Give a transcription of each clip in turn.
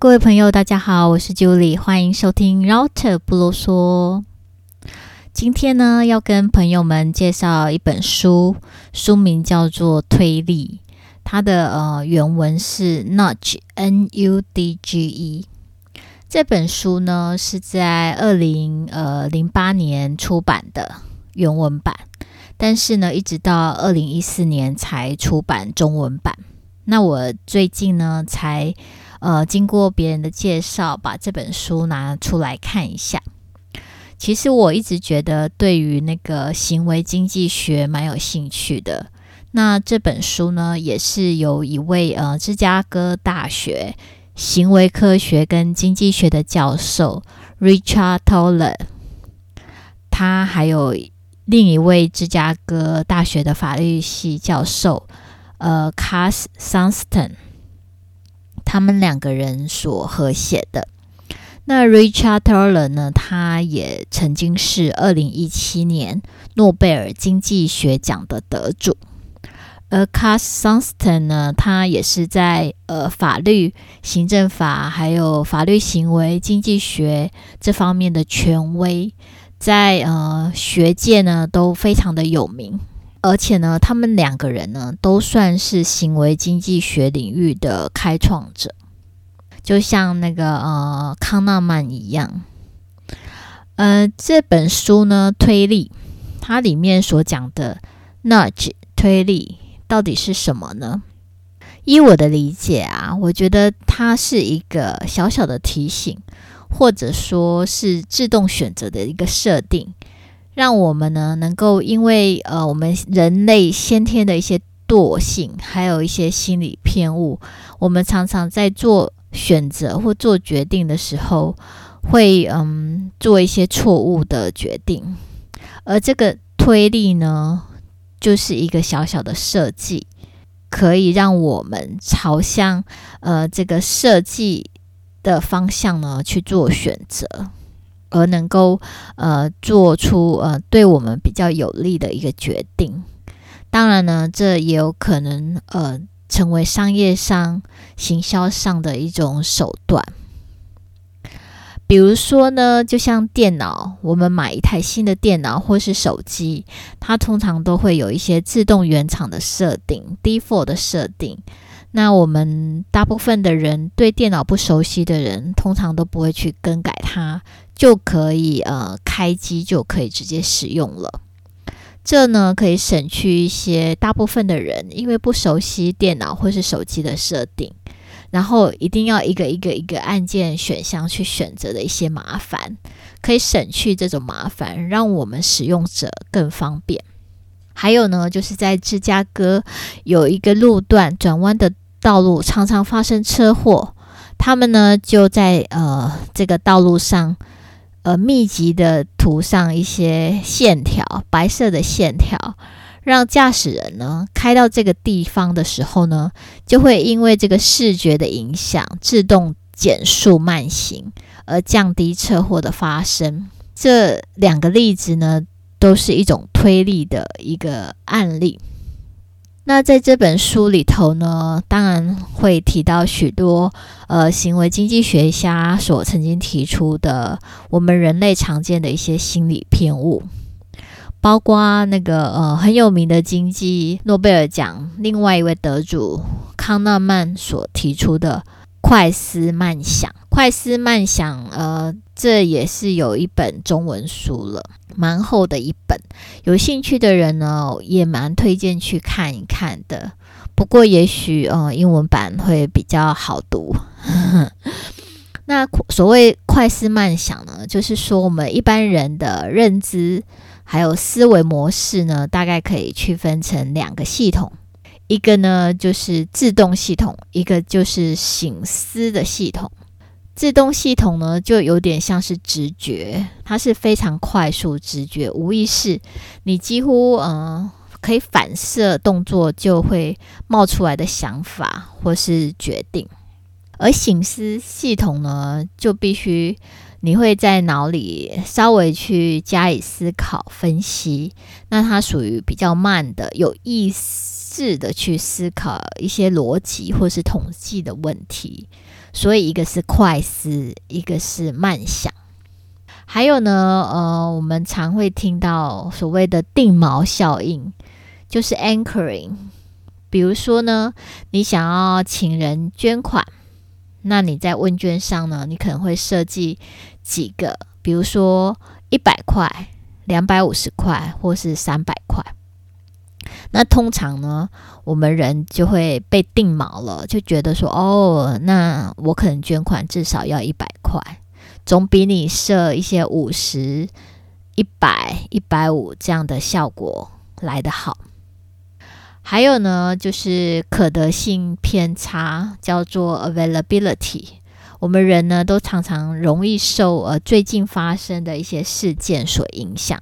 各位朋友，大家好，我是 Julie，欢迎收听 Router 不啰嗦。今天呢，要跟朋友们介绍一本书，书名叫做《推力》，它的呃原文是 Nudge，N-U-D-G-E。这本书呢是在二零呃零八年出版的原文版，但是呢，一直到二零一四年才出版中文版。那我最近呢才。呃，经过别人的介绍，把这本书拿出来看一下。其实我一直觉得对于那个行为经济学蛮有兴趣的。那这本书呢，也是由一位呃芝加哥大学行为科学跟经济学的教授 Richard Thaler，他还有另一位芝加哥大学的法律系教授呃 Cass Sunstein。他们两个人所合写的。那 Richard Thaler 呢，他也曾经是二零一七年诺贝尔经济学奖的得主。而 Cass Sunstein 呢，他也是在呃法律、行政法还有法律行为经济学这方面的权威，在呃学界呢都非常的有名。而且呢，他们两个人呢，都算是行为经济学领域的开创者，就像那个呃康纳曼一样。呃，这本书呢，推力，它里面所讲的 nudge 推力到底是什么呢？依我的理解啊，我觉得它是一个小小的提醒，或者说是自动选择的一个设定。让我们呢，能够因为呃，我们人类先天的一些惰性，还有一些心理偏误，我们常常在做选择或做决定的时候，会嗯做一些错误的决定。而这个推力呢，就是一个小小的设计，可以让我们朝向呃这个设计的方向呢去做选择。而能够呃做出呃对我们比较有利的一个决定，当然呢，这也有可能呃成为商业上、行销上的一种手段。比如说呢，就像电脑，我们买一台新的电脑或是手机，它通常都会有一些自动原厂的设定 （default 的设定）。那我们大部分的人对电脑不熟悉的人，通常都不会去更改它。就可以呃开机就可以直接使用了，这呢可以省去一些大部分的人因为不熟悉电脑或是手机的设定，然后一定要一个一个一个按键选项去选择的一些麻烦，可以省去这种麻烦，让我们使用者更方便。还有呢，就是在芝加哥有一个路段转弯的道路常常发生车祸，他们呢就在呃这个道路上。呃，密集的涂上一些线条，白色的线条，让驾驶人呢开到这个地方的时候呢，就会因为这个视觉的影响，自动减速慢行，而降低车祸的发生。这两个例子呢，都是一种推力的一个案例。那在这本书里头呢，当然会提到许多呃行为经济学家所曾经提出的我们人类常见的一些心理偏误，包括那个呃很有名的经济诺贝尔奖另外一位得主康纳曼所提出的快思慢想。快思慢想，呃，这也是有一本中文书了，蛮厚的一本。有兴趣的人呢，也蛮推荐去看一看的。不过，也许呃，英文版会比较好读。那所谓快思慢想呢，就是说我们一般人的认知还有思维模式呢，大概可以区分成两个系统，一个呢就是自动系统，一个就是醒思的系统。自动系统呢，就有点像是直觉，它是非常快速直觉，无意识，你几乎嗯、呃、可以反射动作就会冒出来的想法或是决定。而醒思系统呢，就必须你会在脑里稍微去加以思考分析，那它属于比较慢的，有意识的去思考一些逻辑或是统计的问题。所以一个是快思，一个是慢想。还有呢，呃，我们常会听到所谓的定锚效应，就是 anchoring。比如说呢，你想要请人捐款，那你在问卷上呢，你可能会设计几个，比如说一百块、两百五十块，或是三百块。那通常呢，我们人就会被定锚了，就觉得说，哦，那我可能捐款至少要一百块。总比你设一些五十、一百、一百五这样的效果来得好。还有呢，就是可得性偏差，叫做 availability。我们人呢，都常常容易受呃最近发生的一些事件所影响。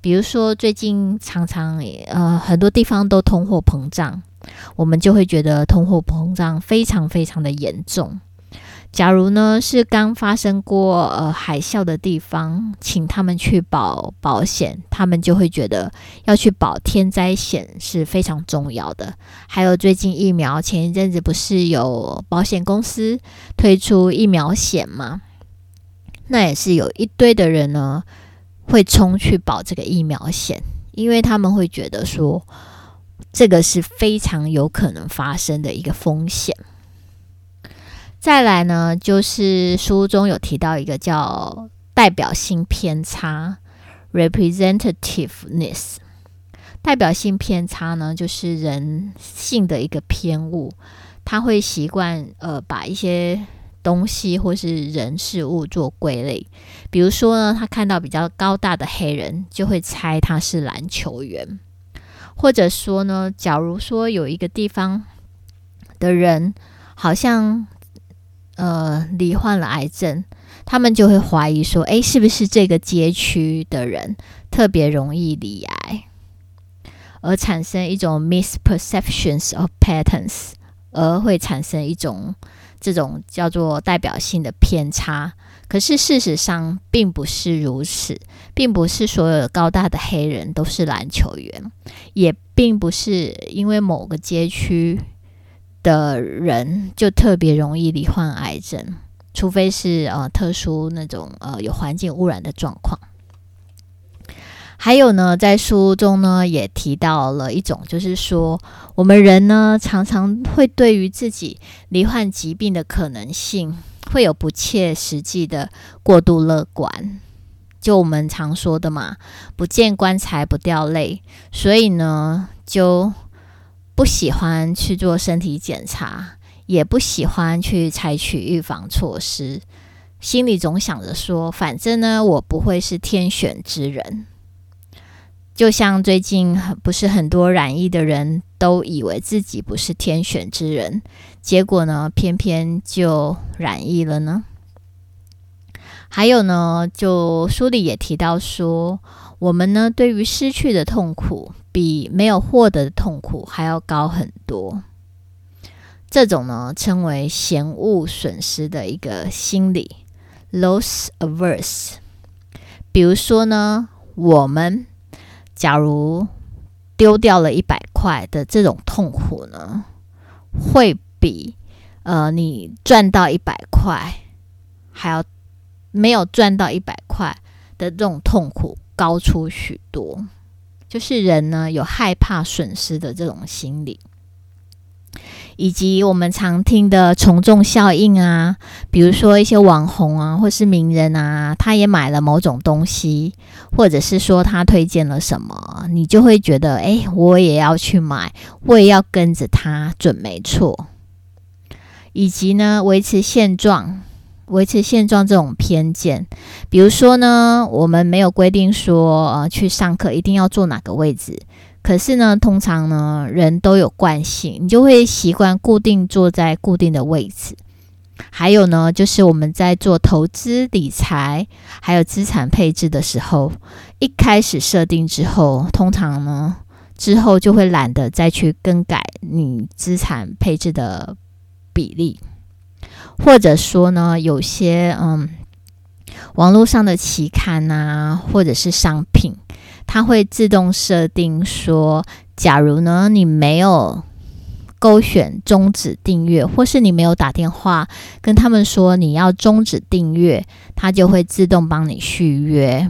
比如说，最近常常呃很多地方都通货膨胀，我们就会觉得通货膨胀非常非常的严重。假如呢是刚发生过呃海啸的地方，请他们去保保险，他们就会觉得要去保天灾险是非常重要的。还有最近疫苗，前一阵子不是有保险公司推出疫苗险吗？那也是有一堆的人呢会冲去保这个疫苗险，因为他们会觉得说这个是非常有可能发生的一个风险。再来呢，就是书中有提到一个叫代表性偏差 （representativeness）。代表性偏差呢，就是人性的一个偏误，他会习惯呃把一些东西或是人事物做归类。比如说呢，他看到比较高大的黑人，就会猜他是篮球员；或者说呢，假如说有一个地方的人好像呃，罹患了癌症，他们就会怀疑说，诶，是不是这个街区的人特别容易罹癌，而产生一种 misperceptions of patterns，而会产生一种这种叫做代表性的偏差。可是事实上并不是如此，并不是所有高大的黑人都是篮球员，也并不是因为某个街区。的人就特别容易罹患癌症，除非是呃特殊那种呃有环境污染的状况。还有呢，在书中呢也提到了一种，就是说我们人呢常常会对于自己罹患疾病的可能性会有不切实际的过度乐观。就我们常说的嘛，不见棺材不掉泪，所以呢就。不喜欢去做身体检查，也不喜欢去采取预防措施，心里总想着说：“反正呢，我不会是天选之人。”就像最近不是很多染疫的人都以为自己不是天选之人，结果呢，偏偏就染疫了呢？还有呢，就书里也提到说，我们呢对于失去的痛苦。比没有获得的痛苦还要高很多。这种呢，称为嫌恶损失的一个心理 （loss averse）。比如说呢，我们假如丢掉了一百块的这种痛苦呢，会比呃你赚到一百块还要没有赚到一百块的这种痛苦高出许多。就是人呢有害怕损失的这种心理，以及我们常听的从众效应啊，比如说一些网红啊，或是名人啊，他也买了某种东西，或者是说他推荐了什么，你就会觉得，诶，我也要去买，我也要跟着他，准没错。以及呢，维持现状。维持现状这种偏见，比如说呢，我们没有规定说，呃，去上课一定要坐哪个位置，可是呢，通常呢，人都有惯性，你就会习惯固定坐在固定的位置。还有呢，就是我们在做投资理财，还有资产配置的时候，一开始设定之后，通常呢，之后就会懒得再去更改你资产配置的比例。或者说呢，有些嗯，网络上的期刊啊，或者是商品，它会自动设定说，假如呢你没有勾选终止订阅，或是你没有打电话跟他们说你要终止订阅，它就会自动帮你续约。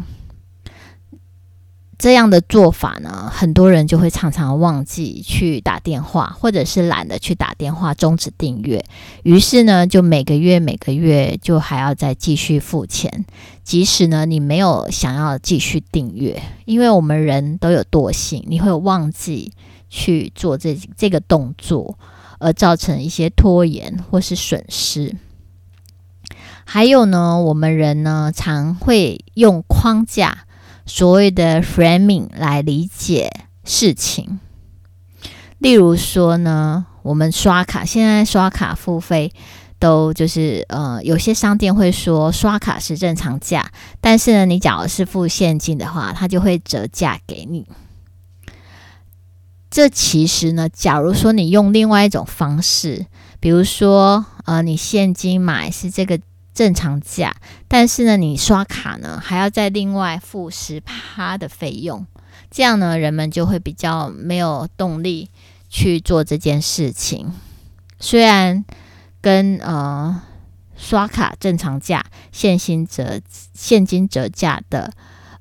这样的做法呢，很多人就会常常忘记去打电话，或者是懒得去打电话终止订阅，于是呢，就每个月每个月就还要再继续付钱，即使呢你没有想要继续订阅，因为我们人都有惰性，你会忘记去做这这个动作，而造成一些拖延或是损失。还有呢，我们人呢常会用框架。所谓的 framing 来理解事情，例如说呢，我们刷卡，现在刷卡付费都就是呃，有些商店会说刷卡是正常价，但是呢，你假如是付现金的话，它就会折价给你。这其实呢，假如说你用另外一种方式，比如说呃，你现金买是这个。正常价，但是呢，你刷卡呢还要再另外付十趴的费用，这样呢，人们就会比较没有动力去做这件事情。虽然跟呃刷卡正常价、现金折现金折价的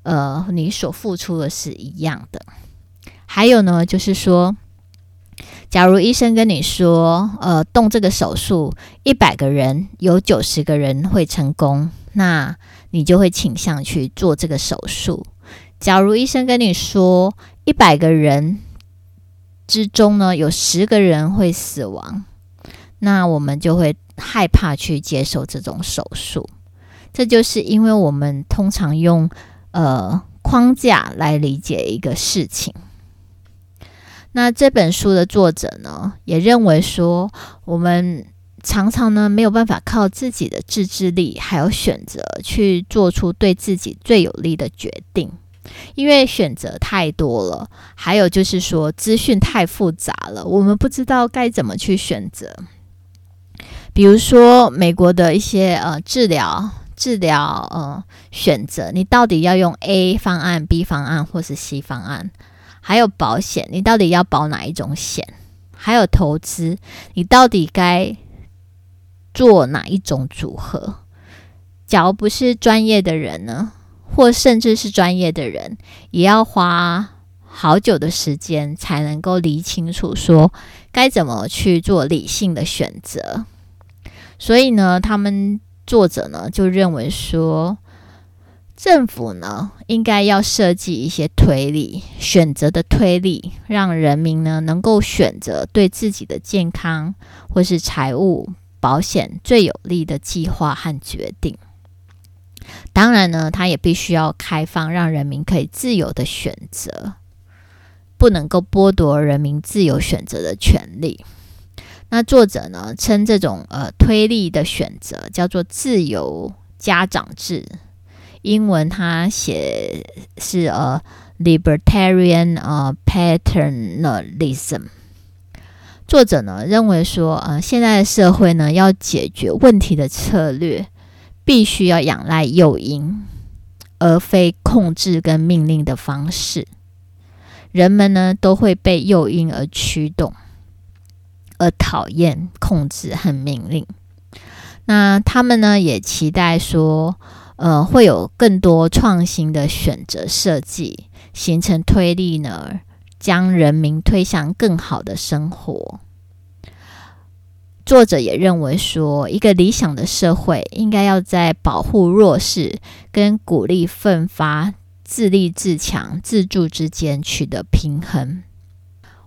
呃你所付出的是一样的。还有呢，就是说。假如医生跟你说，呃，动这个手术，一百个人有九十个人会成功，那你就会倾向去做这个手术。假如医生跟你说，一百个人之中呢，有十个人会死亡，那我们就会害怕去接受这种手术。这就是因为我们通常用呃框架来理解一个事情。那这本书的作者呢，也认为说，我们常常呢没有办法靠自己的自制力还有选择去做出对自己最有利的决定，因为选择太多了，还有就是说资讯太复杂了，我们不知道该怎么去选择。比如说美国的一些呃治疗治疗呃选择，你到底要用 A 方案、B 方案或是 C 方案？还有保险，你到底要保哪一种险？还有投资，你到底该做哪一种组合？假如不是专业的人呢，或甚至是专业的人，也要花好久的时间才能够理清楚，说该怎么去做理性的选择。所以呢，他们作者呢就认为说。政府呢，应该要设计一些推理、选择的推理，让人民呢能够选择对自己的健康或是财务保险最有利的计划和决定。当然呢，他也必须要开放，让人民可以自由的选择，不能够剥夺人民自由选择的权利。那作者呢，称这种呃推理的选择叫做自由家长制。英文他写是呃 libertarian 呃 paternalism。作者呢认为说，呃现在的社会呢要解决问题的策略，必须要仰赖诱因，而非控制跟命令的方式。人们呢都会被诱因而驱动，而讨厌控制和命令。那他们呢也期待说。呃，会有更多创新的选择设计，形成推力呢，将人民推向更好的生活。作者也认为说，一个理想的社会应该要在保护弱势跟鼓励奋发、自立自强、自助之间取得平衡。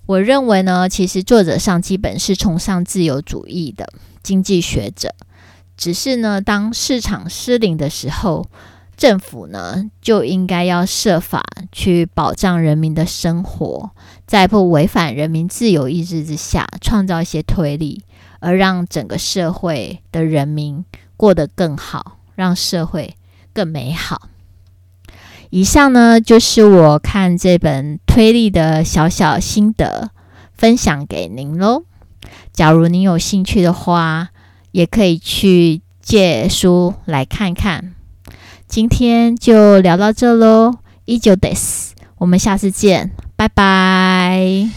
我认为呢，其实作者上基本是崇尚自由主义的经济学者。只是呢，当市场失灵的时候，政府呢就应该要设法去保障人民的生活，在不违反人民自由意志之下，创造一些推力，而让整个社会的人民过得更好，让社会更美好。以上呢就是我看这本推力的小小心得，分享给您喽。假如您有兴趣的话。也可以去借书来看看。今天就聊到这喽，依旧 this，。我们下次见，拜拜。